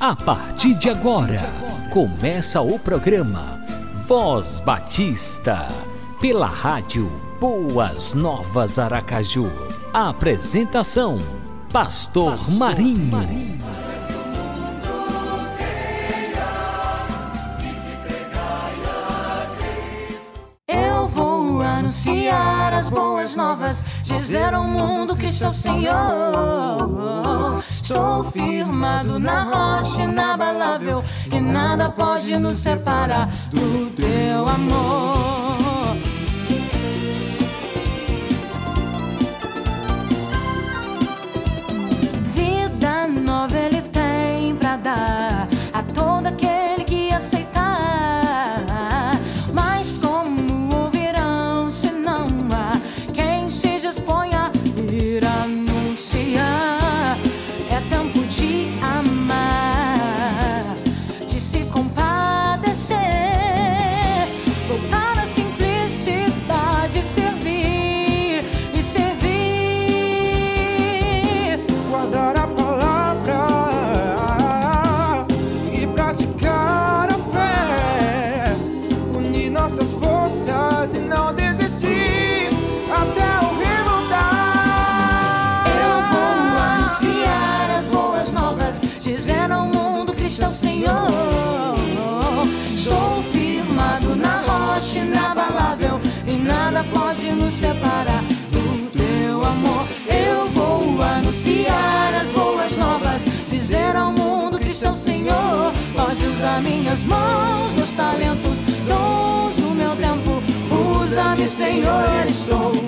A partir de agora, começa o programa Voz Batista, pela rádio Boas Novas Aracaju. A apresentação: Pastor, Pastor Marinho. Marinho. Eu vou anunciar as boas novas, dizer ao mundo que sou Senhor. Estou firmado na rocha inabalável e nada pode nos separar do teu amor. Vida nova ele tem pra dar Usa-me, Senhor, eu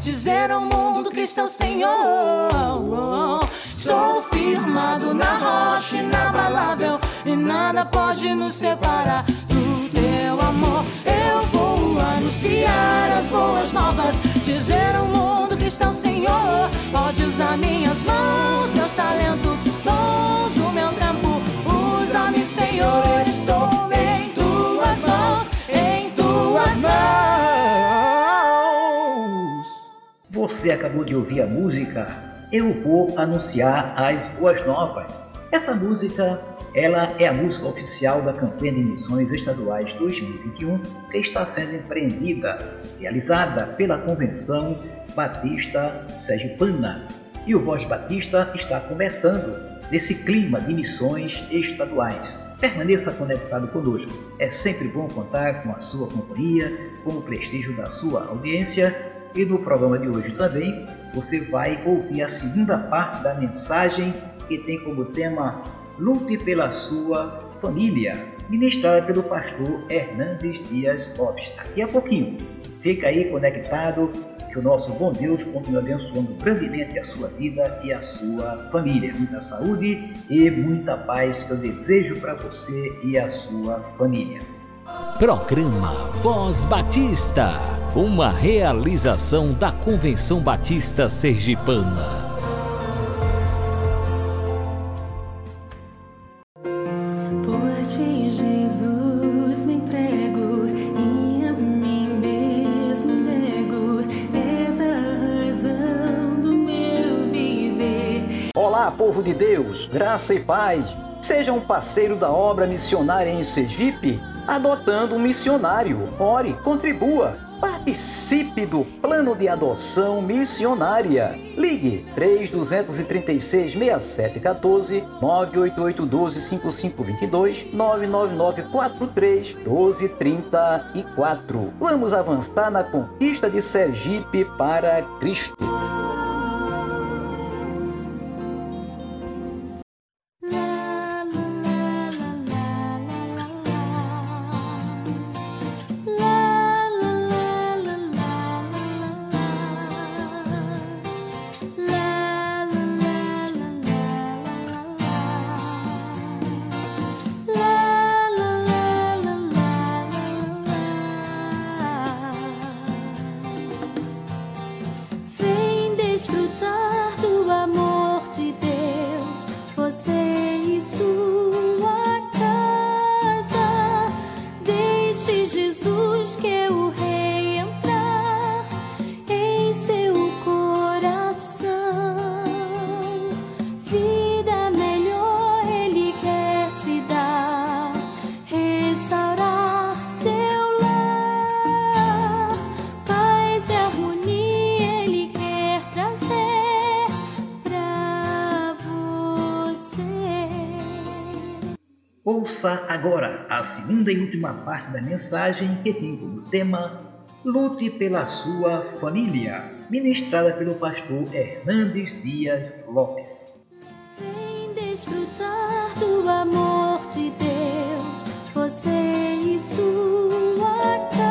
dizer ao mundo que está o Senhor. Estou firmado na rocha inabalável e nada pode nos separar do teu amor. Eu vou anunciar as boas novas, dizer ao mundo que está o Senhor. Pode usar minhas mãos, meus talentos, Você acabou de ouvir a música Eu Vou Anunciar as Boas Novas. Essa música, ela é a música oficial da campanha de missões estaduais 2021 que está sendo empreendida, realizada pela Convenção Batista Sergipana. E o Voz Batista está começando nesse clima de missões estaduais. Permaneça conectado conosco. É sempre bom contar com a sua companhia, com o prestígio da sua audiência e no programa de hoje também você vai ouvir a segunda parte da mensagem que tem como tema Lute pela sua família, ministrada pelo pastor Hernandes Dias Lopes. Daqui a pouquinho. Fica aí conectado que o nosso bom Deus continue abençoando grandemente a sua vida e a sua família. Muita saúde e muita paz que eu desejo para você e a sua família. Programa Voz Batista, uma realização da Convenção Batista Sergipana. Por ti, Jesus, me entrego e a mim mesmo nego. És a razão do meu viver. Olá, povo de Deus, graça e paz. Seja um parceiro da obra missionária em Sergipe, adotando um missionário. Ore, contribua. Participe do plano de adoção missionária. Ligue 3236 6714 988 12 5522 999 43 1234. Vamos avançar na conquista de Sergipe para Cristo. Ouça agora a segunda e última parte da mensagem que tem como tema Lute pela sua família, ministrada pelo pastor Hernandes Dias Lopes. Vem desfrutar do amor de Deus, você e sua casa.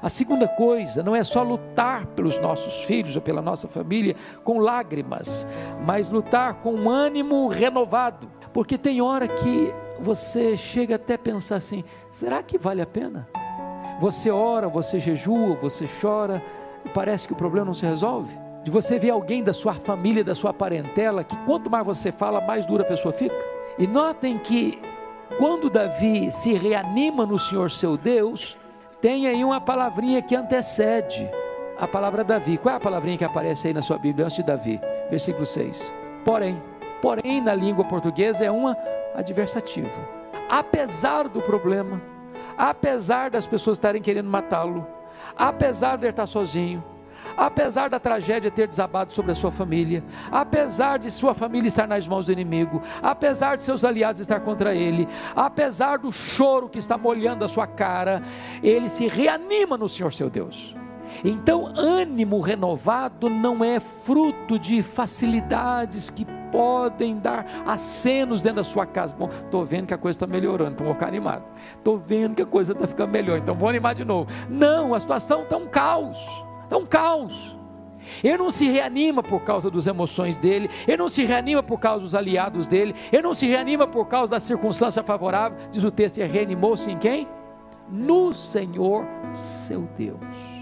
A segunda coisa não é só lutar pelos nossos filhos ou pela nossa família com lágrimas, mas lutar com um ânimo renovado, porque tem hora que você chega até a pensar assim: será que vale a pena? Você ora, você jejua, você chora, e parece que o problema não se resolve. De você ver alguém da sua família, da sua parentela, que quanto mais você fala, mais dura a pessoa fica. E notem que quando Davi se reanima no Senhor seu Deus, tem aí uma palavrinha que antecede a palavra Davi. Qual é a palavrinha que aparece aí na sua Bíblia antes de Davi? Versículo 6. Porém, porém na língua portuguesa é uma adversativa. Apesar do problema, apesar das pessoas estarem querendo matá-lo, apesar de ele estar sozinho, apesar da tragédia ter desabado sobre a sua família, apesar de sua família estar nas mãos do inimigo, apesar de seus aliados estar contra ele, apesar do choro que está molhando a sua cara, ele se reanima no Senhor seu Deus. Então, ânimo renovado não é fruto de facilidades que podem dar acenos dentro da sua casa. Bom, estou vendo que a coisa está melhorando, então vou ficar animado. Estou vendo que a coisa está ficando melhor, então vou animar de novo. Não, a situação está um caos. Está um caos. Ele não se reanima por causa das emoções dele, ele não se reanima por causa dos aliados dele, ele não se reanima por causa da circunstância favorável. Diz o texto: ele reanimou-se em quem? No Senhor seu Deus.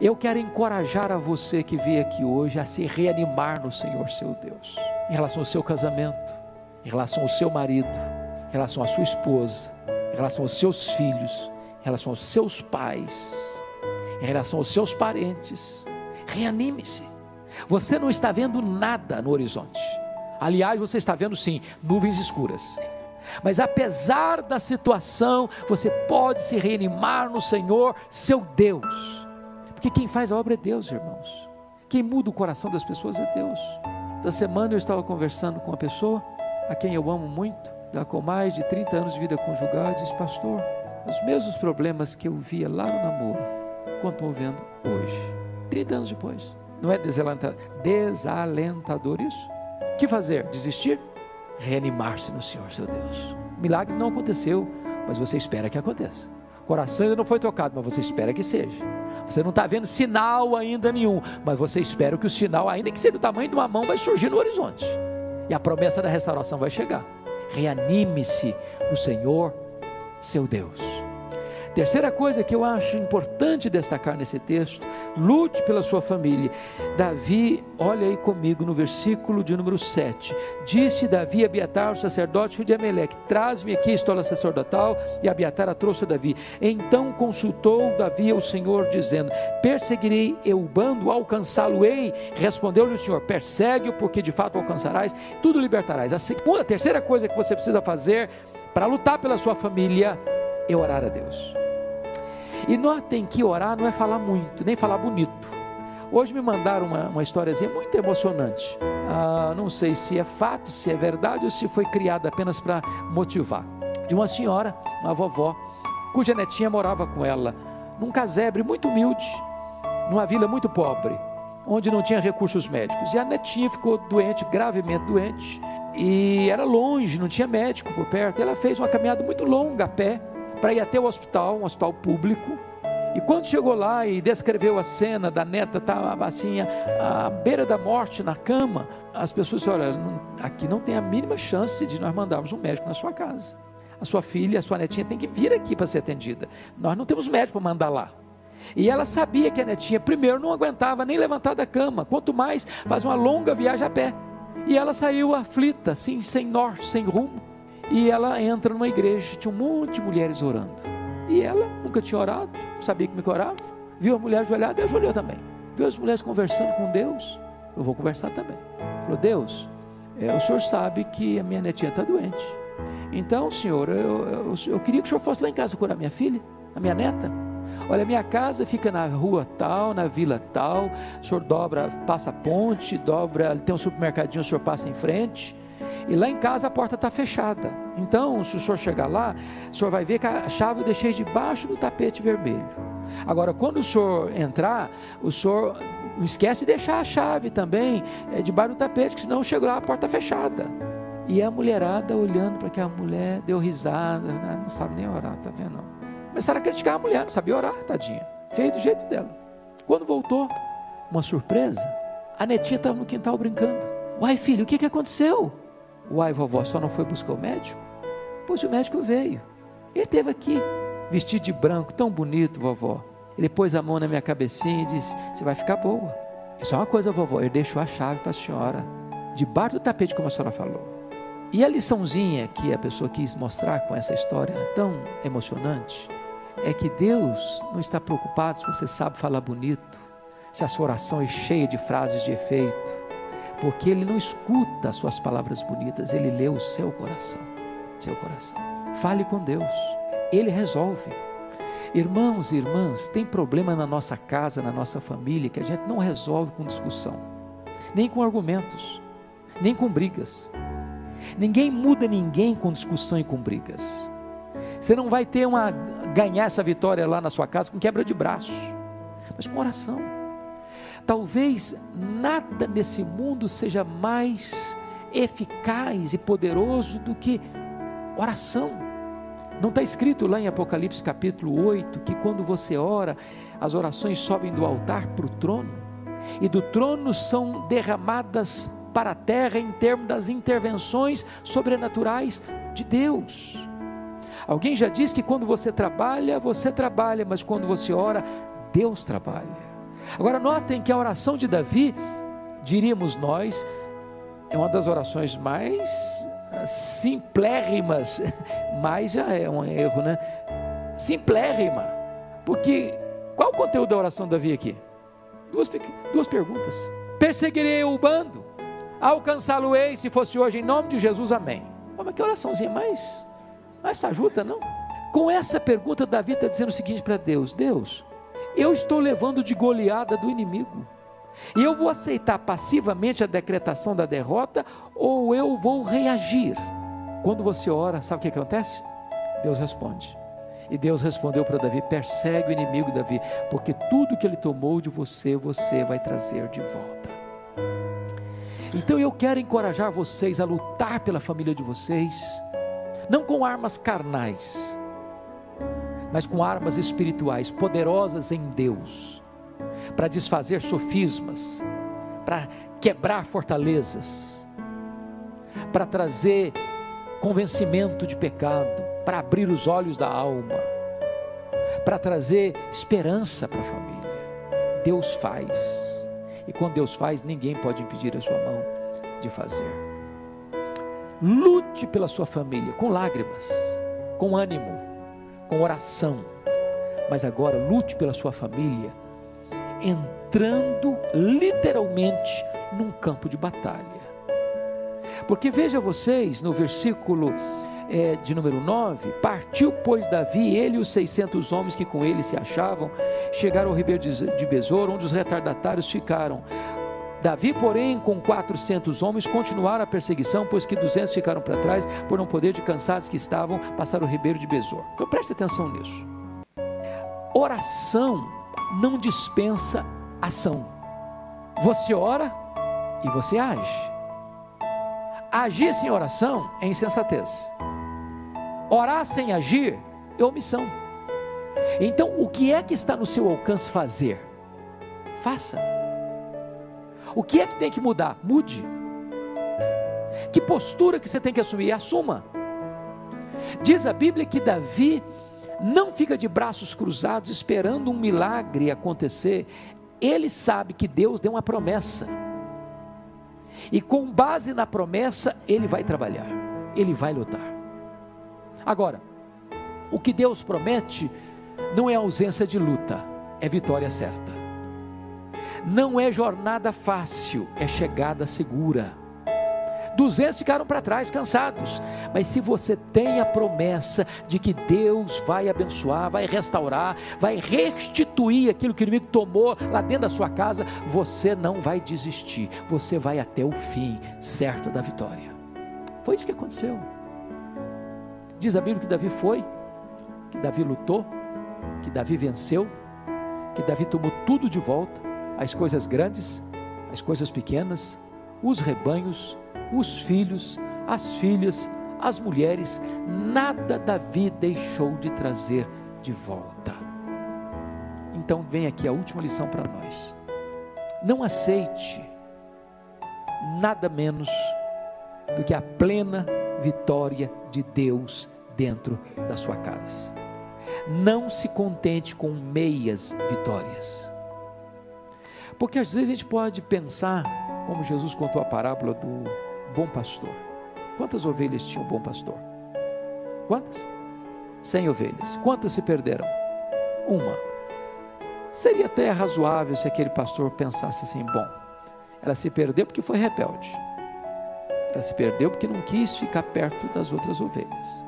Eu quero encorajar a você que veio aqui hoje a se reanimar no Senhor seu Deus, em relação ao seu casamento, em relação ao seu marido, em relação à sua esposa, em relação aos seus filhos, em relação aos seus pais, em relação aos seus parentes. Reanime-se. Você não está vendo nada no horizonte. Aliás, você está vendo sim nuvens escuras. Mas apesar da situação, você pode se reanimar no Senhor, seu Deus. Porque quem faz a obra é Deus, irmãos. Quem muda o coração das pessoas é Deus. Esta semana eu estava conversando com uma pessoa a quem eu amo muito, já com mais de 30 anos de vida conjugal, e disse: Pastor, os mesmos problemas que eu via lá no namoro, continuo vendo hoje, 30 anos depois. Não é desalentador isso? O que fazer? Desistir? Reanimar-se no Senhor, seu Deus. O milagre não aconteceu, mas você espera que aconteça. Coração ainda não foi tocado, mas você espera que seja. Você não está vendo sinal ainda nenhum, mas você espera que o sinal, ainda que seja do tamanho de uma mão, vai surgir no horizonte. E a promessa da restauração vai chegar. Reanime-se no Senhor, seu Deus. Terceira coisa que eu acho importante destacar nesse texto: lute pela sua família. Davi, olha aí comigo no versículo de número 7. Disse Davi a Abiatar, o sacerdote de Ameleque: Traz-me aqui a estola sacerdotal. E Abiatar a trouxe a Davi. Então consultou Davi ao Senhor, dizendo: Perseguirei eu o bando, alcançá-lo-ei. Respondeu-lhe o Senhor: Persegue-o, porque de fato alcançarás, tudo libertarás. A segunda, a terceira coisa que você precisa fazer para lutar pela sua família é orar a Deus. E notem que orar não é falar muito, nem falar bonito. Hoje me mandaram uma, uma historiazinha muito emocionante. Ah, não sei se é fato, se é verdade ou se foi criada apenas para motivar. De uma senhora, uma vovó, cuja netinha morava com ela num casebre muito humilde, numa vila muito pobre, onde não tinha recursos médicos. E a netinha ficou doente, gravemente doente, e era longe, não tinha médico por perto. Ela fez uma caminhada muito longa a pé para ir até o hospital, um hospital público. E quando chegou lá e descreveu a cena da neta, estava assim, à beira da morte, na cama, as pessoas disseram: olha, aqui não tem a mínima chance de nós mandarmos um médico na sua casa. A sua filha, a sua netinha tem que vir aqui para ser atendida. Nós não temos médico para mandar lá. E ela sabia que a netinha, primeiro, não aguentava nem levantar da cama, quanto mais fazer uma longa viagem a pé. E ela saiu aflita, assim, sem norte, sem rumo. E ela entra numa igreja, tinha um monte de mulheres orando. E ela nunca tinha orado, sabia que me orava. Viu a mulher ajoelhada e ajoelhou também. Viu as mulheres conversando com Deus. Eu vou conversar também. Falou: Deus, é, o senhor sabe que a minha netinha está doente. Então, senhor, eu, eu, eu, queria que o senhor fosse lá em casa curar minha filha, a minha neta. Olha, minha casa fica na rua tal, na vila tal. O senhor dobra, passa a ponte, dobra, tem um supermercadinho, o senhor passa em frente. E lá em casa a porta está fechada. Então, se o senhor chegar lá, o senhor vai ver que a chave eu deixei debaixo do tapete vermelho. Agora, quando o senhor entrar, o senhor não esquece de deixar a chave também é, debaixo do tapete, que senão eu chego lá, a porta fechada. E a mulherada olhando para que a mulher deu risada, né? não sabe nem orar, tá vendo? Começaram a criticar a mulher, não sabia orar, tadinha. Feio do jeito dela. Quando voltou, uma surpresa, a netinha estava no quintal brincando. Uai, filho, o que, que aconteceu? Uai, vovó, só não foi buscar o médico? Pois o médico veio. Ele esteve aqui, vestido de branco, tão bonito, vovó. Ele pôs a mão na minha cabecinha e disse: Você vai ficar boa. É só uma coisa, vovó, ele deixou a chave para a senhora, debaixo do tapete, como a senhora falou. E a liçãozinha que a pessoa quis mostrar com essa história tão emocionante é que Deus não está preocupado se você sabe falar bonito, se a sua oração é cheia de frases de efeito, porque Ele não escuta as suas palavras bonitas, Ele lê o seu coração. Seu coração. Fale com Deus, Ele resolve. Irmãos e irmãs, tem problema na nossa casa, na nossa família, que a gente não resolve com discussão, nem com argumentos, nem com brigas. Ninguém muda ninguém com discussão e com brigas. Você não vai ter uma ganhar essa vitória lá na sua casa com quebra de braço, mas com oração. Talvez nada nesse mundo seja mais eficaz e poderoso do que oração. Não está escrito lá em Apocalipse capítulo 8 que quando você ora, as orações sobem do altar para o trono, e do trono são derramadas para a terra em termos das intervenções sobrenaturais de Deus. Alguém já disse que quando você trabalha, você trabalha, mas quando você ora, Deus trabalha. Agora notem que a oração de Davi, diríamos nós, é uma das orações mais ah, simplérrimas, mas já é um erro, né? Simplérrima, porque qual o conteúdo da oração de Davi aqui? Duas, duas perguntas. Perseguirei o bando, alcançá-lo-ei se fosse hoje, em nome de Jesus, amém. Mas que oraçãozinha mais mais fajuta, não? Com essa pergunta, Davi está dizendo o seguinte para Deus: Deus, eu estou levando de goleada do inimigo. E eu vou aceitar passivamente a decretação da derrota ou eu vou reagir? Quando você ora, sabe o que acontece? Deus responde. E Deus respondeu para Davi: persegue o inimigo, Davi, porque tudo que ele tomou de você, você vai trazer de volta. Então eu quero encorajar vocês a lutar pela família de vocês, não com armas carnais, mas com armas espirituais poderosas em Deus, para desfazer sofismas, para quebrar fortalezas, para trazer convencimento de pecado, para abrir os olhos da alma, para trazer esperança para a família. Deus faz, e quando Deus faz, ninguém pode impedir a sua mão de fazer. Lute pela sua família com lágrimas, com ânimo, com oração. Mas agora lute pela sua família, entrando literalmente num campo de batalha. Porque veja vocês, no versículo é, de número 9: Partiu, pois, Davi, ele e os 600 homens que com ele se achavam, chegaram ao ribeiro de Besouro, onde os retardatários ficaram. Davi, porém, com 400 homens, continuaram a perseguição, pois que 200 ficaram para trás, por não poder de cansados que estavam, passar o ribeiro de Besor. Então preste atenção nisso. Oração não dispensa ação. Você ora e você age. Agir sem oração é insensatez. Orar sem agir é omissão. Então, o que é que está no seu alcance fazer? Faça. O que é que tem que mudar? Mude. Que postura que você tem que assumir? Assuma. Diz a Bíblia que Davi não fica de braços cruzados esperando um milagre acontecer. Ele sabe que Deus deu uma promessa. E com base na promessa, ele vai trabalhar, ele vai lutar. Agora, o que Deus promete não é ausência de luta, é vitória certa. Não é jornada fácil, é chegada segura. Duzentos ficaram para trás, cansados. Mas se você tem a promessa de que Deus vai abençoar, vai restaurar, vai restituir aquilo que o inimigo tomou lá dentro da sua casa, você não vai desistir. Você vai até o fim, certo da vitória. Foi isso que aconteceu. Diz a Bíblia que Davi foi, que Davi lutou, que Davi venceu, que Davi tomou tudo de volta, as coisas grandes, as coisas pequenas, os rebanhos, os filhos, as filhas, as mulheres, nada Davi deixou de trazer de volta. Então vem aqui a última lição para nós. Não aceite nada menos do que a plena vitória de Deus dentro da sua casa. Não se contente com meias vitórias. Porque às vezes a gente pode pensar, como Jesus contou a parábola do bom pastor. Quantas ovelhas tinha o bom pastor? Quantas? Cem ovelhas. Quantas se perderam? Uma. Seria até razoável se aquele pastor pensasse assim: bom, ela se perdeu porque foi rebelde. Ela se perdeu porque não quis ficar perto das outras ovelhas.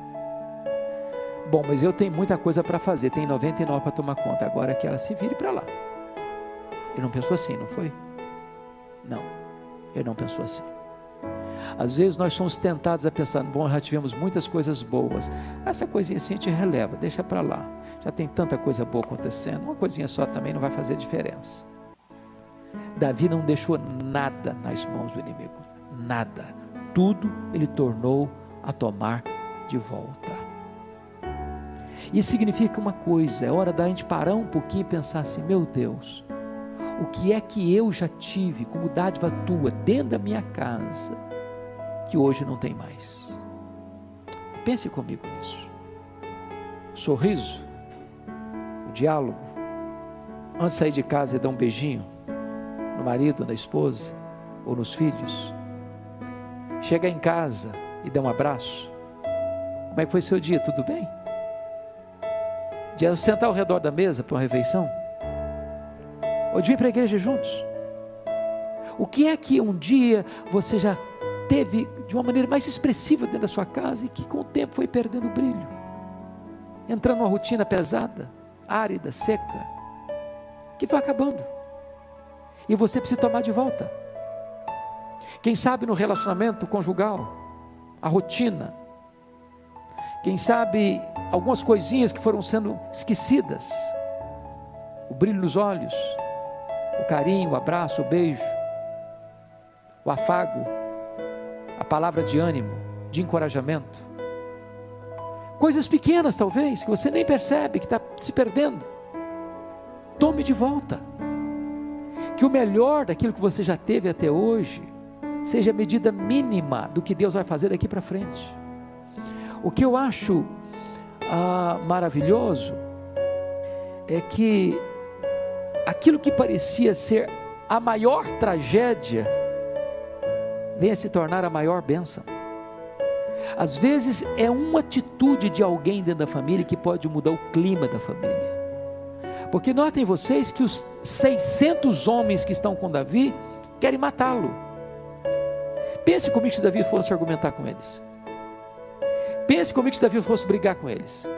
Bom, mas eu tenho muita coisa para fazer, tem 99 para tomar conta, agora que ela se vire para lá. Ele não pensou assim, não foi? Não, ele não pensou assim. Às vezes nós somos tentados a pensar, bom, já tivemos muitas coisas boas, essa coisinha assim a gente releva, deixa para lá. Já tem tanta coisa boa acontecendo, uma coisinha só também não vai fazer diferença. Davi não deixou nada nas mãos do inimigo, nada. Tudo ele tornou a tomar de volta. Isso significa uma coisa, é hora da gente parar um pouquinho e pensar assim: meu Deus, o que é que eu já tive como dádiva tua dentro da minha casa, que hoje não tem mais? Pense comigo nisso. Sorriso, o diálogo, antes de sair de casa e dar um beijinho no marido, na esposa ou nos filhos, chegar em casa e dar um abraço. Como é que foi seu dia? Tudo bem? de sentar ao redor da mesa para uma refeição, ou de vir para a igreja juntos. O que é que um dia você já teve de uma maneira mais expressiva dentro da sua casa e que com o tempo foi perdendo o brilho, entrando numa rotina pesada, árida, seca, que foi acabando, e você precisa tomar de volta. Quem sabe no relacionamento conjugal, a rotina, quem sabe algumas coisinhas que foram sendo esquecidas. O brilho nos olhos, o carinho, o abraço, o beijo, o afago, a palavra de ânimo, de encorajamento. Coisas pequenas, talvez, que você nem percebe que está se perdendo. Tome de volta. Que o melhor daquilo que você já teve até hoje seja a medida mínima do que Deus vai fazer daqui para frente. O que eu acho ah, maravilhoso é que aquilo que parecia ser a maior tragédia venha se tornar a maior bênção. Às vezes é uma atitude de alguém dentro da família que pode mudar o clima da família. Porque notem vocês que os 600 homens que estão com Davi querem matá-lo. Pense comigo se Davi fosse argumentar com eles. Pense comigo se Davi fosse brigar com eles.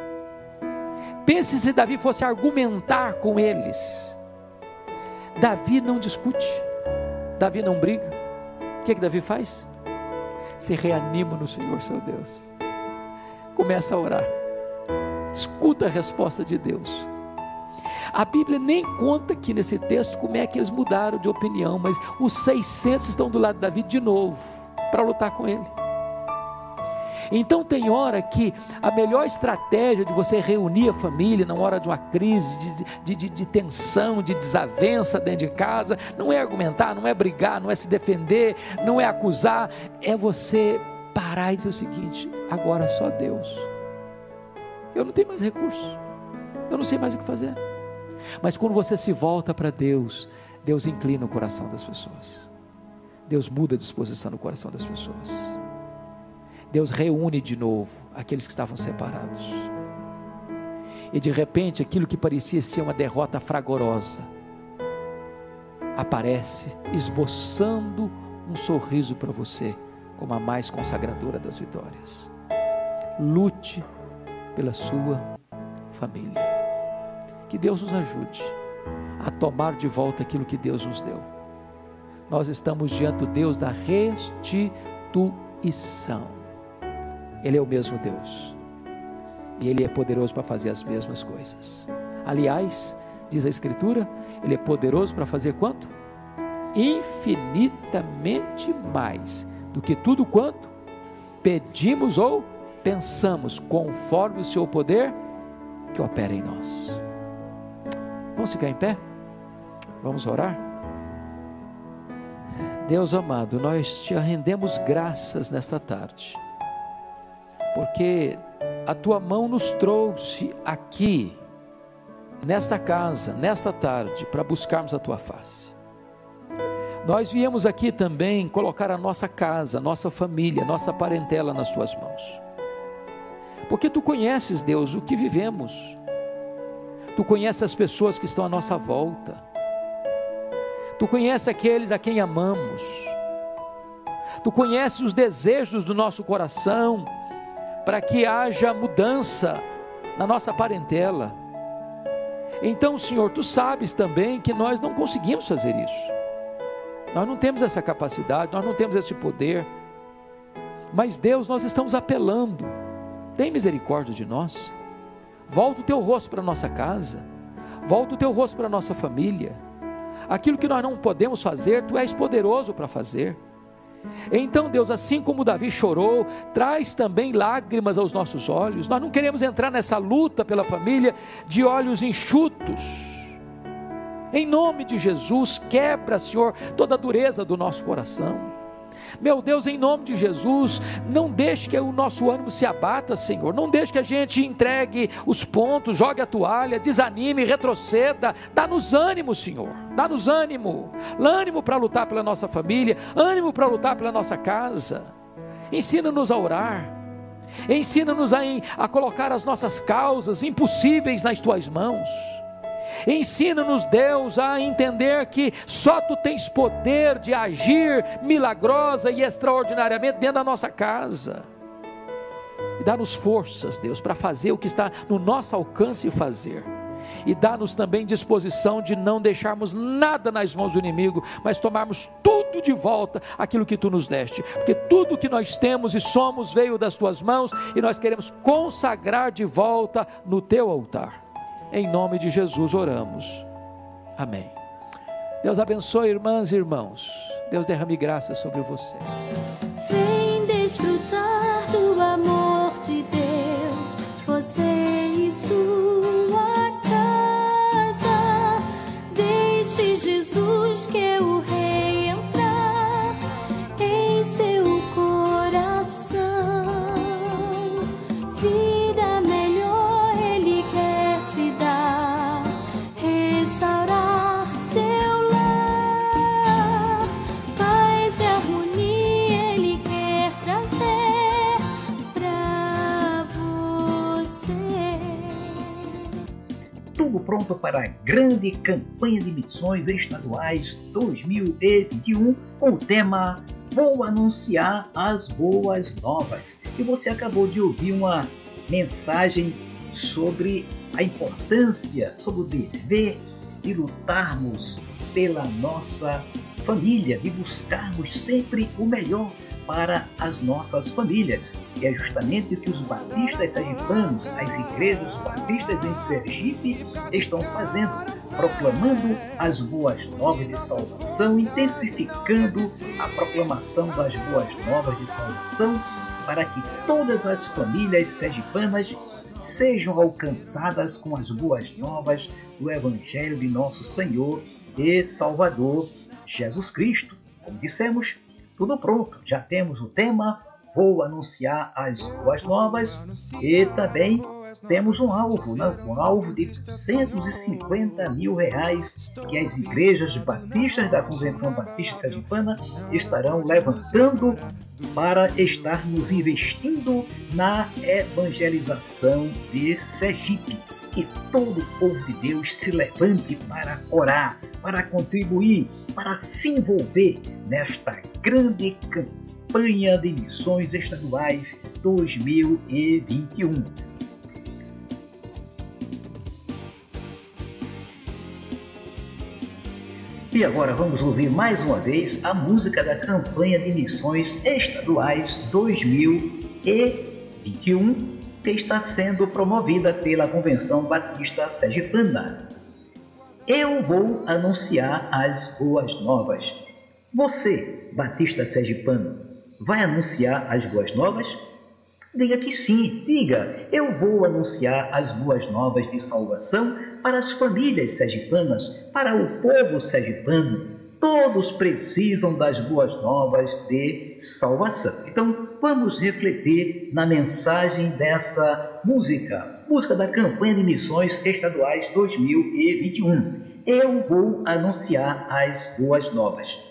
Pense se Davi fosse argumentar com eles. Davi não discute. Davi não briga. O que, é que Davi faz? Se reanima no Senhor seu Deus. Começa a orar. Escuta a resposta de Deus. A Bíblia nem conta aqui nesse texto como é que eles mudaram de opinião, mas os 600 estão do lado de Davi de novo para lutar com ele. Então tem hora que a melhor estratégia de você reunir a família na hora de uma crise, de, de, de, tensão, de desavença dentro de casa, não é argumentar, não é brigar, não é se defender, não é acusar, é você parar e dizer o seguinte: agora só Deus. Eu não tenho mais recursos, eu não sei mais o que fazer. Mas quando você se volta para Deus, Deus inclina o coração das pessoas. Deus muda a disposição no coração das pessoas. Deus reúne de novo aqueles que estavam separados. E de repente, aquilo que parecia ser uma derrota fragorosa, aparece esboçando um sorriso para você, como a mais consagradora das vitórias. Lute pela sua família. Que Deus nos ajude a tomar de volta aquilo que Deus nos deu. Nós estamos diante do Deus da restituição. Ele é o mesmo Deus. E Ele é poderoso para fazer as mesmas coisas. Aliás, diz a Escritura, Ele é poderoso para fazer quanto? Infinitamente mais do que tudo quanto pedimos ou pensamos, conforme o seu poder que opera em nós. Vamos ficar em pé? Vamos orar? Deus amado, nós te rendemos graças nesta tarde, porque a tua mão nos trouxe aqui, nesta casa, nesta tarde, para buscarmos a tua face. Nós viemos aqui também colocar a nossa casa, nossa família, nossa parentela nas tuas mãos. Porque tu conheces, Deus, o que vivemos. Tu conheces as pessoas que estão à nossa volta. Tu conheces aqueles a quem amamos. Tu conheces os desejos do nosso coração para que haja mudança na nossa parentela. Então, Senhor, tu sabes também que nós não conseguimos fazer isso. Nós não temos essa capacidade, nós não temos esse poder. Mas Deus, nós estamos apelando. Tem misericórdia de nós. Volta o teu rosto para a nossa casa. Volta o teu rosto para a nossa família. Aquilo que nós não podemos fazer, tu és poderoso para fazer. Então, Deus, assim como Davi chorou, traz também lágrimas aos nossos olhos. Nós não queremos entrar nessa luta pela família de olhos enxutos. Em nome de Jesus, quebra, Senhor, toda a dureza do nosso coração. Meu Deus, em nome de Jesus, não deixe que o nosso ânimo se abata, Senhor. Não deixe que a gente entregue os pontos, jogue a toalha, desanime, retroceda. Dá-nos ânimo, Senhor. Dá-nos ânimo. Ânimo para lutar pela nossa família, ânimo para lutar pela nossa casa. Ensina-nos a orar. Ensina-nos a, a colocar as nossas causas impossíveis nas tuas mãos. Ensina-nos, Deus, a entender que só tu tens poder de agir milagrosa e extraordinariamente dentro da nossa casa. E dá-nos forças, Deus, para fazer o que está no nosso alcance fazer. E dá-nos também disposição de não deixarmos nada nas mãos do inimigo, mas tomarmos tudo de volta aquilo que tu nos deste. Porque tudo que nós temos e somos veio das tuas mãos e nós queremos consagrar de volta no teu altar. Em nome de Jesus oramos. Amém. Deus abençoe, irmãs e irmãos. Deus derrame graça sobre você. Para a grande campanha de missões estaduais 2021 com o tema Vou anunciar as boas novas. E você acabou de ouvir uma mensagem sobre a importância, sobre o dever de lutarmos pela nossa família, de buscarmos sempre o melhor para as nossas famílias. E é justamente o que os batistas sergipanos, as igrejas batistas em Sergipe, estão fazendo, proclamando as boas novas de salvação, intensificando a proclamação das boas novas de salvação, para que todas as famílias sergipanas sejam alcançadas com as boas novas do Evangelho de nosso Senhor e Salvador Jesus Cristo. Como dissemos, tudo pronto, já temos o tema, vou anunciar as boas novas e também temos um alvo, né? um alvo de 150 mil reais que as igrejas batistas da Convenção Batista Sergipana estarão levantando para estarmos investindo na evangelização de Sergipe. Que todo o povo de Deus se levante para orar, para contribuir, para se envolver nesta grande campanha de missões estaduais 2021. E agora vamos ouvir mais uma vez a música da campanha de missões estaduais 2021. 21, que está sendo promovida pela Convenção Batista Sergipana. Eu vou anunciar as boas novas. Você, Batista Sergipano, vai anunciar as boas novas? Diga que sim, diga, eu vou anunciar as boas novas de salvação para as famílias sergipanas, para o povo sergipano. Todos precisam das boas novas de salvação. Então, vamos refletir na mensagem dessa música, música da campanha de missões estaduais 2021. Eu vou anunciar as boas novas.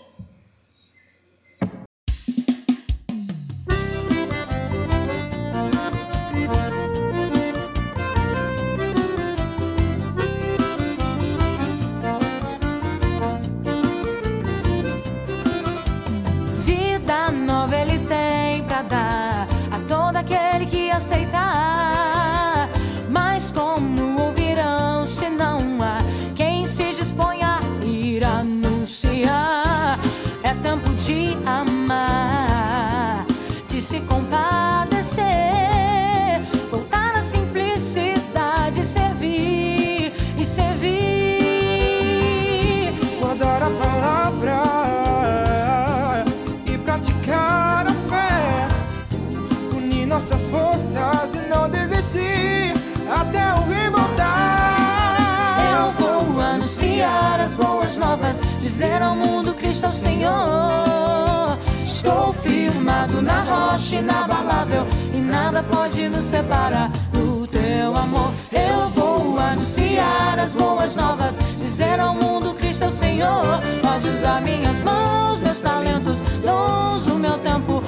Rocha inabalável e nada pode nos separar do teu amor. Eu vou anunciar as boas novas, dizer ao mundo Cristo é o Senhor. Pode usar minhas mãos, meus talentos, dons, o meu tempo.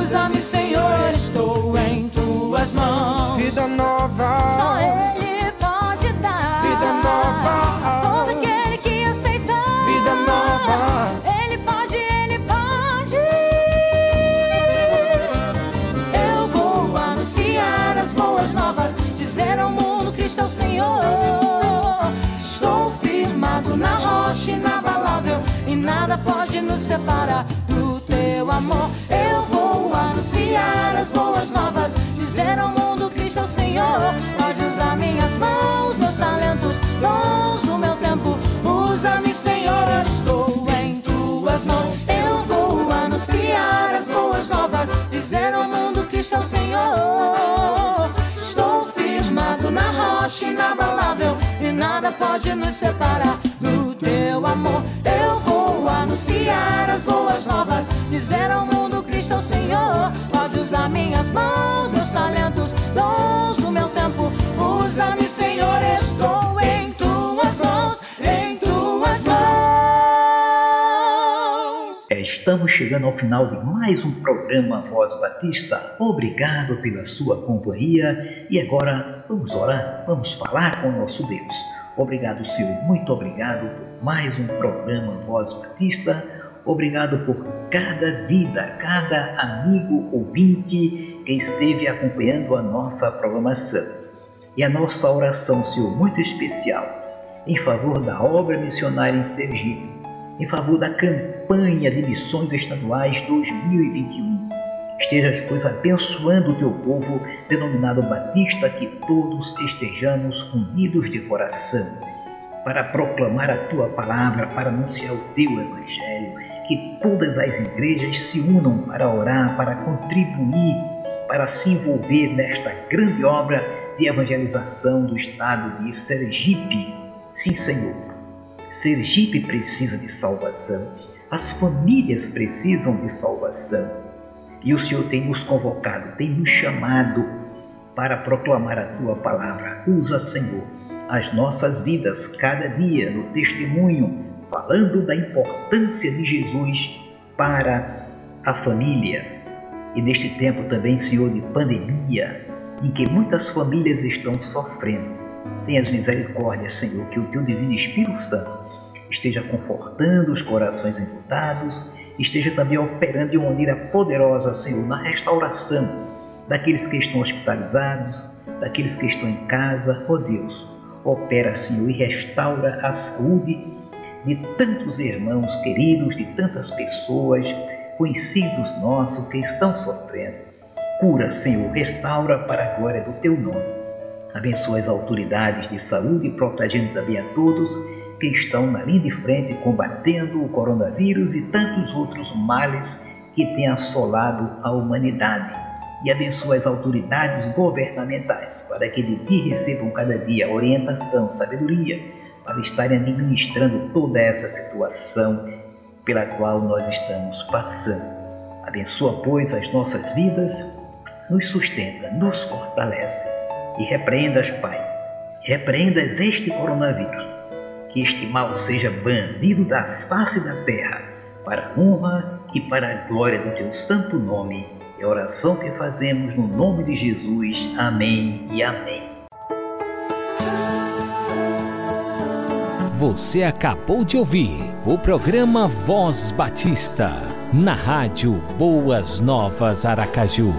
Usa-me, Senhor, estou em tuas mãos. Vida nova, nada pode nos separar do teu amor. Eu vou anunciar as boas novas, dizer ao mundo Cristo é o Senhor. Pode usar minhas mãos, meus talentos, dons do meu tempo. Usa-me, Senhor, estou em tuas mãos, em tuas mãos. É, Estamos chegando ao final de mais um programa Voz Batista. Obrigado pela sua companhia e agora vamos orar, vamos falar com o nosso Deus. Obrigado, Senhor, muito obrigado por mais um programa Voz Batista. Obrigado por cada vida, cada amigo ouvinte que esteve acompanhando a nossa programação. E a nossa oração, Senhor, muito especial, em favor da obra missionária em Sergipe, em favor da campanha de missões estaduais 2021. Estejas, pois, abençoando o teu povo, denominado Batista, que todos estejamos unidos de coração, para proclamar a tua palavra, para anunciar o teu evangelho, que todas as igrejas se unam para orar, para contribuir, para se envolver nesta grande obra de evangelização do estado de Sergipe. Sim, Senhor, Sergipe precisa de salvação, as famílias precisam de salvação. E o Senhor tem nos convocado, tem nos chamado para proclamar a tua palavra. Usa, Senhor, as nossas vidas cada dia no testemunho, falando da importância de Jesus para a família. E neste tempo também, Senhor, de pandemia, em que muitas famílias estão sofrendo, tenhas misericórdia, Senhor, que o teu divino Espírito Santo esteja confortando os corações enlutados, esteja também operando de uma maneira poderosa, Senhor, na restauração daqueles que estão hospitalizados, daqueles que estão em casa. Ó Deus, opera, Senhor, e restaura a saúde de tantos irmãos queridos, de tantas pessoas, conhecidos nossos que estão sofrendo. Cura, Senhor, restaura para a glória do teu nome. Abençoa as autoridades de saúde, protegendo também a todos que estão na linha de frente combatendo o coronavírus e tantos outros males que têm assolado a humanidade. E abençoa as autoridades governamentais para que de ti recebam cada dia orientação, sabedoria, para estarem administrando toda essa situação pela qual nós estamos passando. Abençoa, pois, as nossas vidas, nos sustenta, nos fortalece e repreendas, Pai, repreendas este coronavírus, que este mal seja banido da face da terra, para a honra e para a glória do teu santo nome. É a oração que fazemos no nome de Jesus. Amém e amém. Você acabou de ouvir o programa Voz Batista, na rádio Boas Novas Aracaju.